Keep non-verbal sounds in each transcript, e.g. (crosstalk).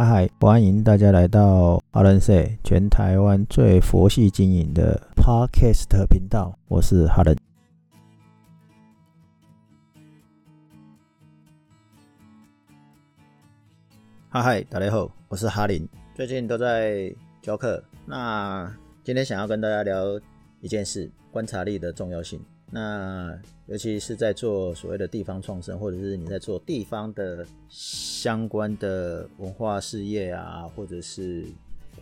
嗨嗨，欢迎大家来到哈伦 say 全台湾最佛系经营的 Podcast 频道，我是哈伦。嗨嗨，大家好，我是哈林，最近都在教课，那今天想要跟大家聊一件事，观察力的重要性。那尤其是在做所谓的地方创生，或者是你在做地方的相关的文化事业啊，或者是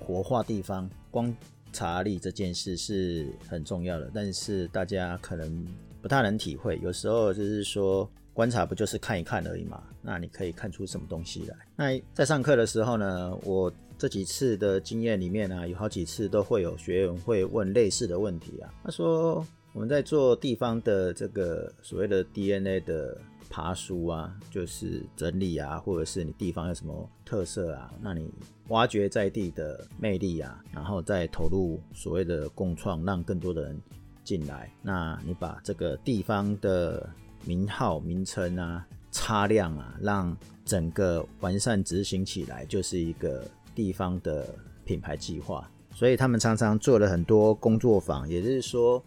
活化地方，观察力这件事是很重要的。但是大家可能不太能体会，有时候就是说观察不就是看一看而已嘛？那你可以看出什么东西来？那在上课的时候呢，我这几次的经验里面呢，有好几次都会有学员会问类似的问题啊，他说。我们在做地方的这个所谓的 DNA 的爬书啊，就是整理啊，或者是你地方有什么特色啊，那你挖掘在地的魅力啊，然后再投入所谓的共创，让更多的人进来。那你把这个地方的名号、名称啊、擦亮啊，让整个完善执行起来，就是一个地方的品牌计划。所以他们常常做了很多工作坊，也就是说。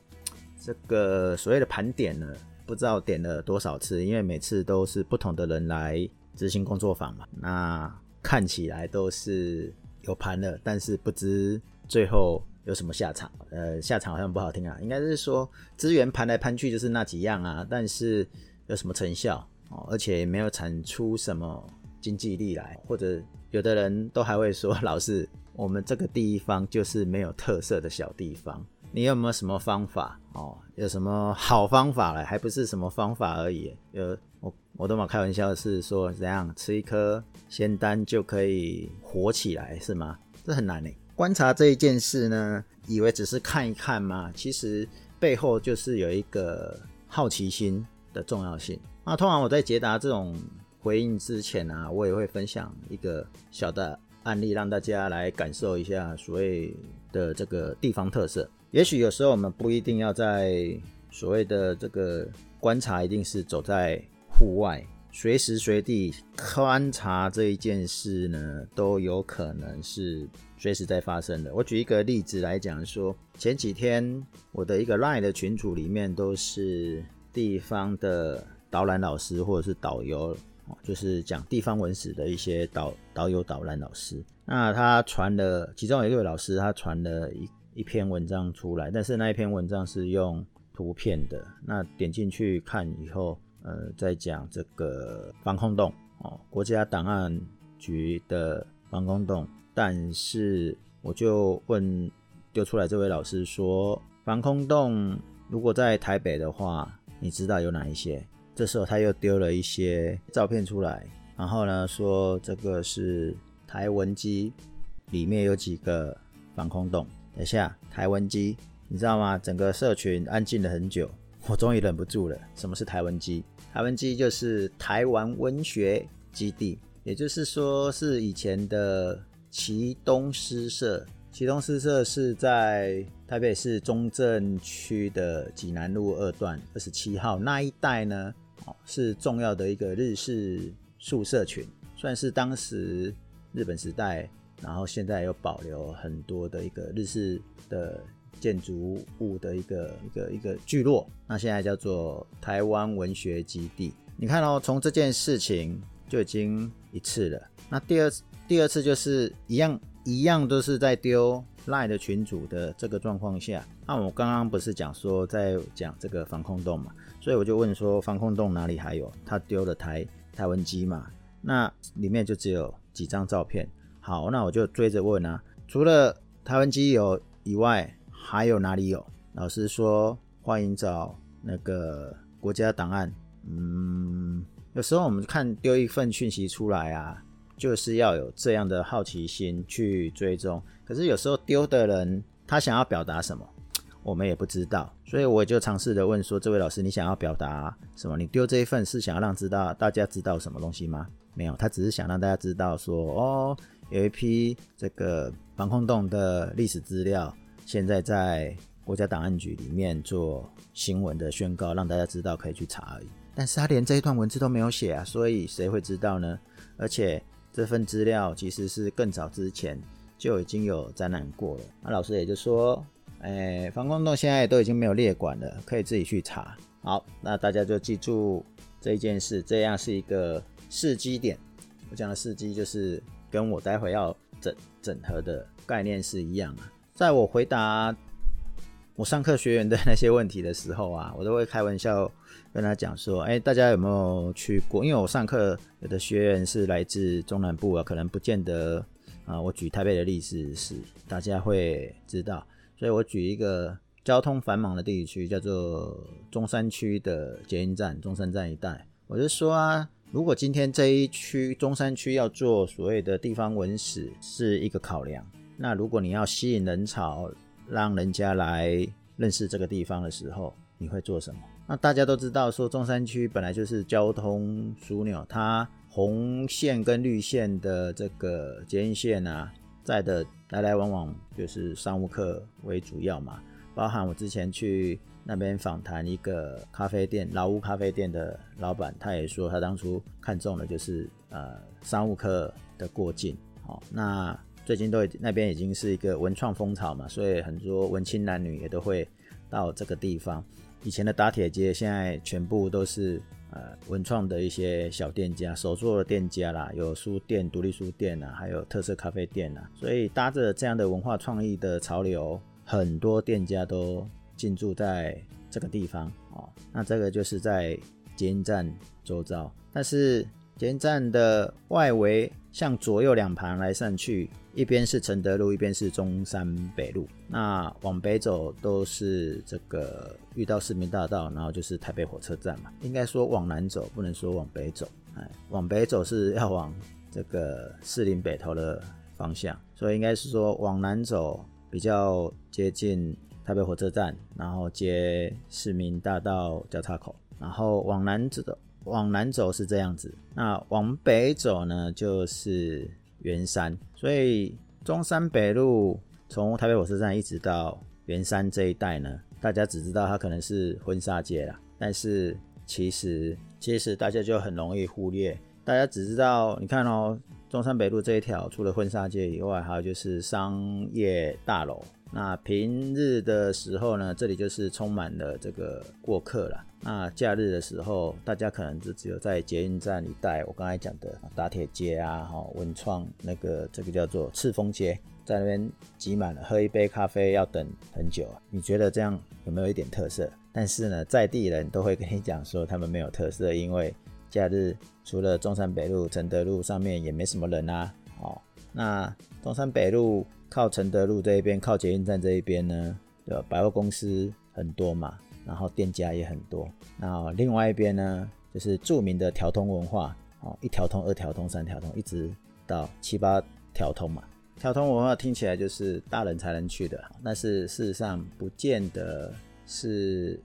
这个所谓的盘点呢，不知道点了多少次，因为每次都是不同的人来执行工作坊嘛。那看起来都是有盘了，但是不知最后有什么下场。呃，下场好像不好听啊，应该是说资源盘来盘去就是那几样啊，但是有什么成效哦，而且没有产出什么经济力来，或者有的人都还会说，老师，我们这个地方就是没有特色的小地方。你有没有什么方法哦？有什么好方法嘞？还不是什么方法而已。有我我都嘛开玩笑是说怎样吃一颗仙丹就可以活起来是吗？这很难呢。观察这一件事呢，以为只是看一看吗？其实背后就是有一个好奇心的重要性。那通常我在解答这种回应之前啊，我也会分享一个小的案例，让大家来感受一下所谓的这个地方特色。也许有时候我们不一定要在所谓的这个观察，一定是走在户外，随时随地观察这一件事呢，都有可能是随时在发生的。我举一个例子来讲，说前几天我的一个 LINE 的群组里面都是地方的导览老师或者是导游，就是讲地方文史的一些导导游导览老师。那他传了，其中有一位老师他传了一。一篇文章出来，但是那一篇文章是用图片的。那点进去看以后，呃，在讲这个防空洞哦，国家档案局的防空洞。但是我就问丢出来这位老师说，防空洞如果在台北的话，你知道有哪一些？这时候他又丢了一些照片出来，然后呢说这个是台文机里面有几个防空洞。等一下，台文机，你知道吗？整个社群安静了很久，我终于忍不住了。什么是台文机？台文机就是台湾文学基地，也就是说是以前的旗东诗社。旗东诗社是在台北市中正区的济南路二段二十七号那一带呢，是重要的一个日式宿舍群，算是当时日本时代。然后现在又保留很多的一个日式的建筑物的一个一个一个聚落，那现在叫做台湾文学基地。你看哦，从这件事情就已经一次了。那第二次第二次就是一样一样都是在丢赖的群主的这个状况下。那我刚刚不是讲说在讲这个防空洞嘛，所以我就问说防空洞哪里还有？他丢了台台湾机嘛？那里面就只有几张照片。好，那我就追着问啊，除了台湾机有以外，还有哪里有？老师说欢迎找那个国家档案。嗯，有时候我们看丢一份讯息出来啊，就是要有这样的好奇心去追踪。可是有时候丢的人他想要表达什么，我们也不知道，所以我就尝试着问说：这位老师，你想要表达什么？你丢这一份是想要让知道大家知道什么东西吗？没有，他只是想让大家知道说哦。有一批这个防空洞的历史资料，现在在国家档案局里面做新闻的宣告，让大家知道可以去查而已。但是他连这一段文字都没有写啊，所以谁会知道呢？而且这份资料其实是更早之前就已经有展览过了。那老师也就说，哎，防空洞现在都已经没有列管了，可以自己去查。好，那大家就记住这一件事，这样是一个试机点。我讲的试机就是跟我待会要整整合的概念是一样啊。在我回答我上课学员的 (laughs) 那些问题的时候啊，我都会开玩笑跟他讲说，哎，大家有没有去过？因为我上课有的学员是来自中南部啊，可能不见得啊。我举台北的例子是大家会知道，所以我举一个。交通繁忙的地区叫做中山区的捷运站，中山站一带。我就说啊，如果今天这一区中山区要做所谓的地方文史是一个考量，那如果你要吸引人潮，让人家来认识这个地方的时候，你会做什么？那大家都知道，说中山区本来就是交通枢纽，它红线跟绿线的这个捷运线啊，在的来来往往就是商务客为主要嘛。包含我之前去那边访谈一个咖啡店，老屋咖啡店的老板，他也说他当初看中的就是呃商务客的过境。好，那最近都已那边已经是一个文创风潮嘛，所以很多文青男女也都会到这个地方。以前的打铁街现在全部都是呃文创的一些小店家、手作的店家啦，有书店、独立书店啊，还有特色咖啡店啊，所以搭着这样的文化创意的潮流。很多店家都进驻在这个地方哦，那这个就是在捷运站周遭，但是捷运站的外围向左右两旁来上去，一边是承德路，一边是中山北路。那往北走都是这个遇到市民大道，然后就是台北火车站嘛。应该说往南走，不能说往北走。哎，往北走是要往这个士林北头的方向，所以应该是说往南走。比较接近台北火车站，然后接市民大道交叉口，然后往南走，往南走是这样子。那往北走呢，就是圆山。所以中山北路从台北火车站一直到圆山这一带呢，大家只知道它可能是婚纱街啦，但是其实其实大家就很容易忽略，大家只知道你看哦。中山北路这一条，除了婚纱街以外，还有就是商业大楼。那平日的时候呢，这里就是充满了这个过客了。那假日的时候，大家可能就只有在捷运站一带，我刚才讲的打铁街啊，哈，文创那个这个叫做赤峰街，在那边挤满了，喝一杯咖啡要等很久。你觉得这样有没有一点特色？但是呢，在地人都会跟你讲说，他们没有特色，因为。假日除了中山北路、承德路上面也没什么人啊。哦，那中山北路靠承德路这一边，靠捷运站这一边呢，的百货公司很多嘛，然后店家也很多。那另外一边呢，就是著名的条通文化，哦，一条通、二条通、三条通，一直到七八条通嘛。条通文化听起来就是大人才能去的，但是事实上不见得是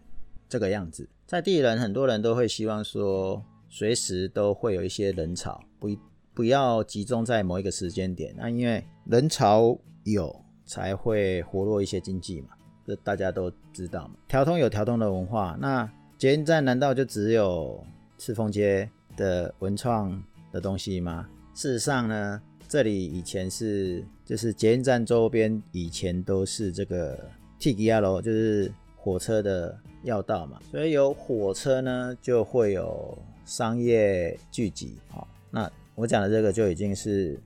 这个样子。在地人很多人都会希望说。随时都会有一些人潮，不不要集中在某一个时间点。那因为人潮有，才会活络一些经济嘛，这大家都知道嘛。调通有调通的文化，那捷运站难道就只有赤峰街的文创的东西吗？事实上呢，这里以前是就是捷运站周边以前都是这个 T G L，就是火车的要道嘛，所以有火车呢就会有。商业聚集，好，那我讲的这个就已经是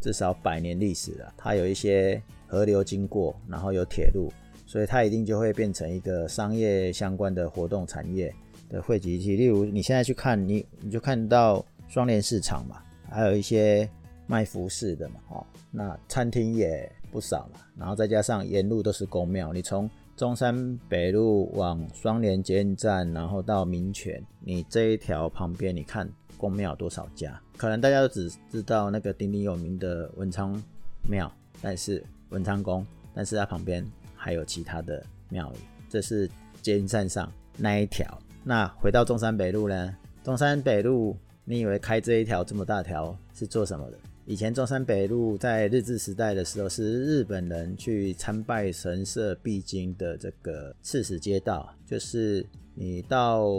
至少百年历史了。它有一些河流经过，然后有铁路，所以它一定就会变成一个商业相关的活动产业的汇集地。例如，你现在去看，你你就看到双联市场嘛，还有一些卖服饰的嘛，哦，那餐厅也不少嘛，然后再加上沿路都是公庙，你从中山北路往双连捷运站，然后到民权，你这一条旁边，你看宫庙多少家？可能大家都只知道那个鼎鼎有名的文昌庙，但是文昌宫，但是它旁边还有其他的庙宇。这是捷运站上那一条。那回到中山北路呢？中山北路，你以为开这一条这么大条是做什么的？以前中山北路在日治时代的时候，是日本人去参拜神社必经的这个赤石街道，就是你到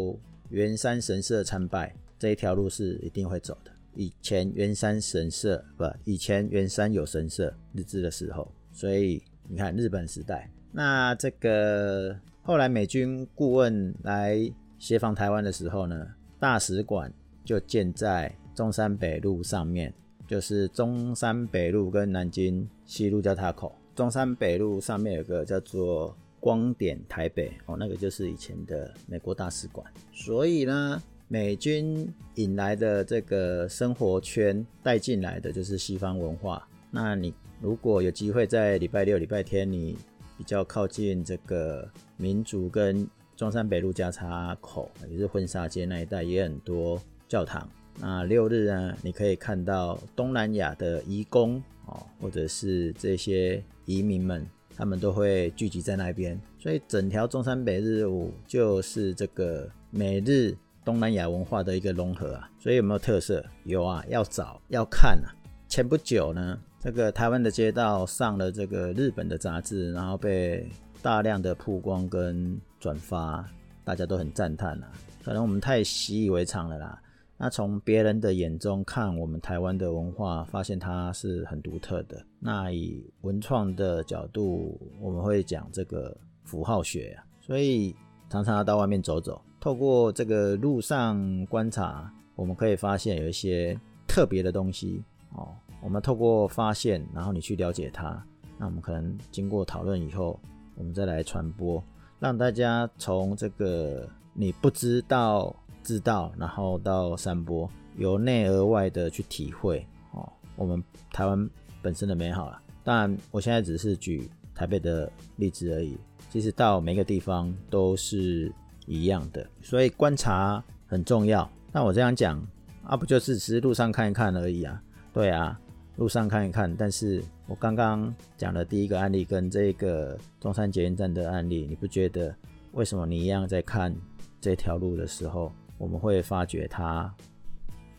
圆山神社参拜这一条路是一定会走的。以前圆山神社不，以前圆山有神社日治的时候，所以你看日本时代，那这个后来美军顾问来协防台湾的时候呢，大使馆就建在中山北路上面，就是中山北路跟南京西路交叉口，中山北路上面有个叫做光点台北哦，那个就是以前的美国大使馆，所以呢。美军引来的这个生活圈带进来的就是西方文化。那你如果有机会在礼拜六、礼拜天，你比较靠近这个民族跟中山北路交叉口，也是婚纱街那一带，也很多教堂。那六日呢，你可以看到东南亚的移工哦，或者是这些移民们，他们都会聚集在那边。所以整条中山北日舞就是这个每日。东南亚文化的一个融合啊，所以有没有特色？有啊，要找要看啊。前不久呢，这个台湾的街道上了这个日本的杂志，然后被大量的曝光跟转发，大家都很赞叹啊。可能我们太习以为常了啦。那从别人的眼中看我们台湾的文化，发现它是很独特的。那以文创的角度，我们会讲这个符号学啊，所以常常要到外面走走。透过这个路上观察，我们可以发现有一些特别的东西哦。我们透过发现，然后你去了解它，那我们可能经过讨论以后，我们再来传播，让大家从这个你不知道知道，然后到散播，由内而外的去体会哦。我们台湾本身的美好了。当然，我现在只是举台北的例子而已。其实到每个地方都是。一样的，所以观察很重要。那我这样讲啊，不就是只是路上看一看而已啊？对啊，路上看一看。但是我刚刚讲的第一个案例跟这个中山捷运站的案例，你不觉得为什么你一样在看这条路的时候，我们会发觉它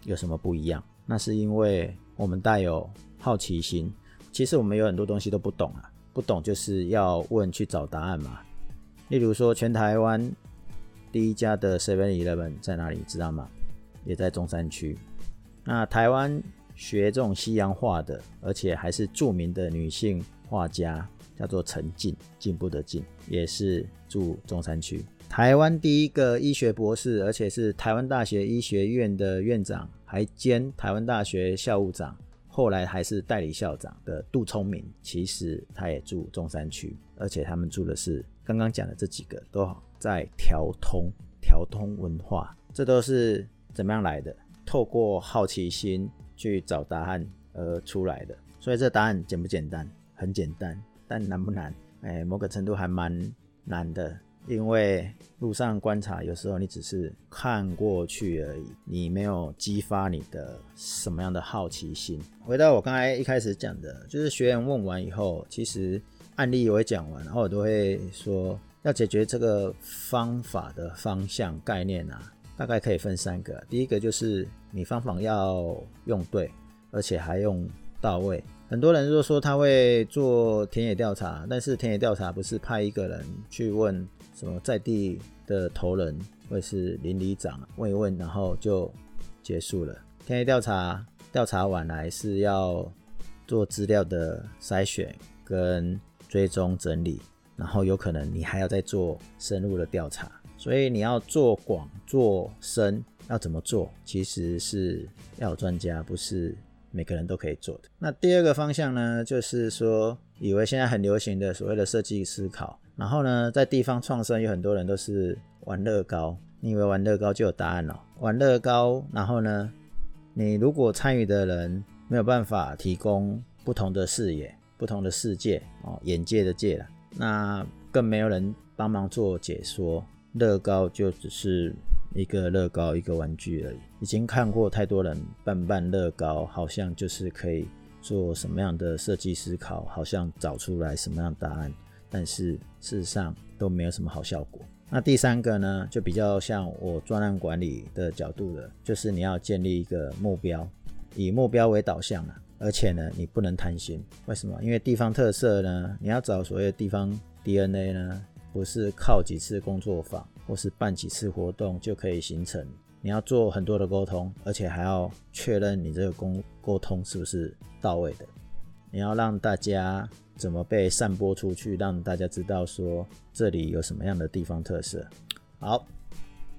有什么不一样？那是因为我们带有好奇心。其实我们有很多东西都不懂啊，不懂就是要问去找答案嘛。例如说，全台湾。第一家的 Seven Eleven 在哪里？知道吗？也在中山区。那台湾学这种西洋画的，而且还是著名的女性画家，叫做陈进，进步的进，也是住中山区。台湾第一个医学博士，而且是台湾大学医学院的院长，还兼台湾大学校务长，后来还是代理校长的杜聪明，其实他也住中山区，而且他们住的是刚刚讲的这几个都好。在调通调通文化，这都是怎么样来的？透过好奇心去找答案而出来的。所以这答案简不简单？很简单，但难不难？哎，某个程度还蛮难的，因为路上观察，有时候你只是看过去而已，你没有激发你的什么样的好奇心。回到我刚才一开始讲的，就是学员问完以后，其实案例我也讲完，然后我都会说。要解决这个方法的方向概念啊，大概可以分三个。第一个就是你方法要用对，而且还用到位。很多人都说他会做田野调查，但是田野调查不是派一个人去问什么在地的头人或是邻里长问一问，然后就结束了。田野调查调查完来是要做资料的筛选跟追踪整理。然后有可能你还要再做深入的调查，所以你要做广做深，要怎么做？其实是要有专家，不是每个人都可以做的。那第二个方向呢，就是说，以为现在很流行的所谓的设计思考，然后呢，在地方创生有很多人都是玩乐高，你以为玩乐高就有答案了？玩乐高，然后呢，你如果参与的人没有办法提供不同的视野、不同的世界哦，眼界的界了。那更没有人帮忙做解说，乐高就只是一个乐高，一个玩具而已。已经看过太多人办办乐高，好像就是可以做什么样的设计思考，好像找出来什么样答案，但是事实上都没有什么好效果。那第三个呢，就比较像我专案管理的角度的，就是你要建立一个目标，以目标为导向了。而且呢，你不能贪心。为什么？因为地方特色呢，你要找所谓的地方 DNA 呢，不是靠几次工作坊或是办几次活动就可以形成你要做很多的沟通，而且还要确认你这个沟沟通是不是到位的。你要让大家怎么被散播出去，让大家知道说这里有什么样的地方特色。好，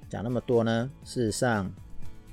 讲那么多呢，事实上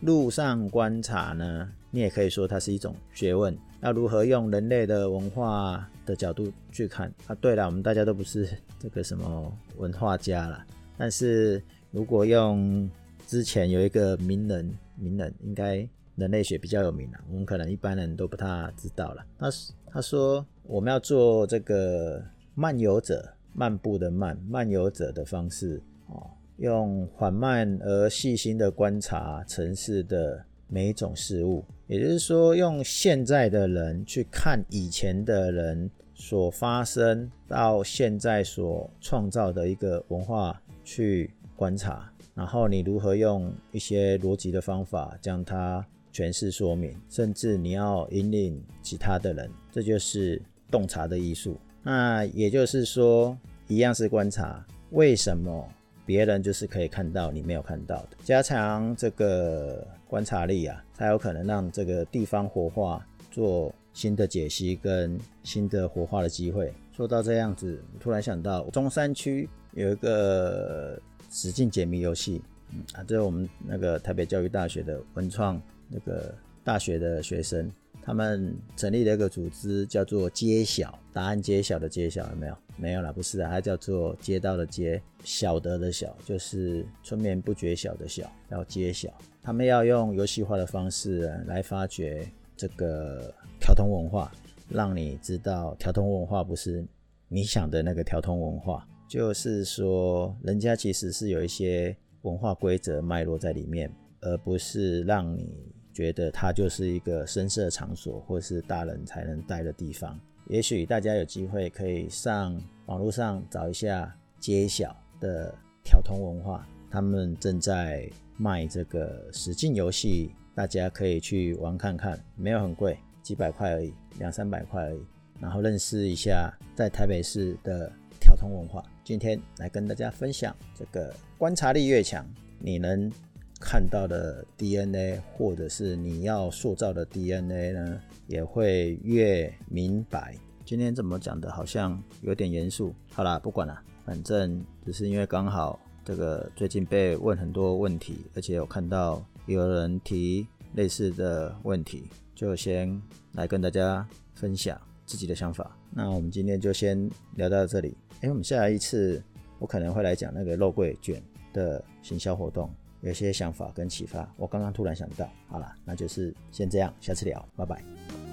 路上观察呢，你也可以说它是一种学问。要如何用人类的文化的角度去看？啊，对了，我们大家都不是这个什么文化家了，但是如果用之前有一个名人，名人应该人类学比较有名啊，我们可能一般人都不太知道了。他他说我们要做这个漫游者，漫步的漫，漫游者的方式哦，用缓慢而细心的观察城市的每一种事物，也就是说，用现在的人去看以前的人所发生到现在所创造的一个文化去观察。然后你如何用一些逻辑的方法将它诠释说明，甚至你要引领其他的人，这就是洞察的艺术。那也就是说，一样是观察，为什么别人就是可以看到你没有看到的？加强这个观察力啊，才有可能让这个地方活化，做新的解析跟新的活化的机会。说到这样子，突然想到中山区有一个。使劲解谜游戏，嗯啊，这是我们那个台北教育大学的文创那个大学的学生，他们成立了一个组织，叫做“揭晓答案”，揭晓的揭晓有没有？没有了，不是啊，它叫做“街道的街，晓得的晓”，就是春眠不觉晓的晓，要揭晓。他们要用游戏化的方式来发掘这个调通文化，让你知道调通文化不是你想的那个调通文化。就是说，人家其实是有一些文化规则脉络在里面，而不是让你觉得它就是一个深色场所，或是大人才能待的地方。也许大家有机会可以上网络上找一下揭晓的调通文化，他们正在卖这个实境游戏，大家可以去玩看看，没有很贵，几百块而已，两三百块而已，然后认识一下在台北市的调通文化。今天来跟大家分享这个观察力越强，你能看到的 DNA，或者是你要塑造的 DNA 呢，也会越明白。今天怎么讲的，好像有点严肃。好啦，不管了，反正只是因为刚好这个最近被问很多问题，而且有看到有人提类似的问题，就先来跟大家分享自己的想法。那我们今天就先聊到这里。哎，我们下一次我可能会来讲那个肉桂卷的行销活动，有些想法跟启发。我刚刚突然想到，好了，那就是先这样，下次聊，拜拜。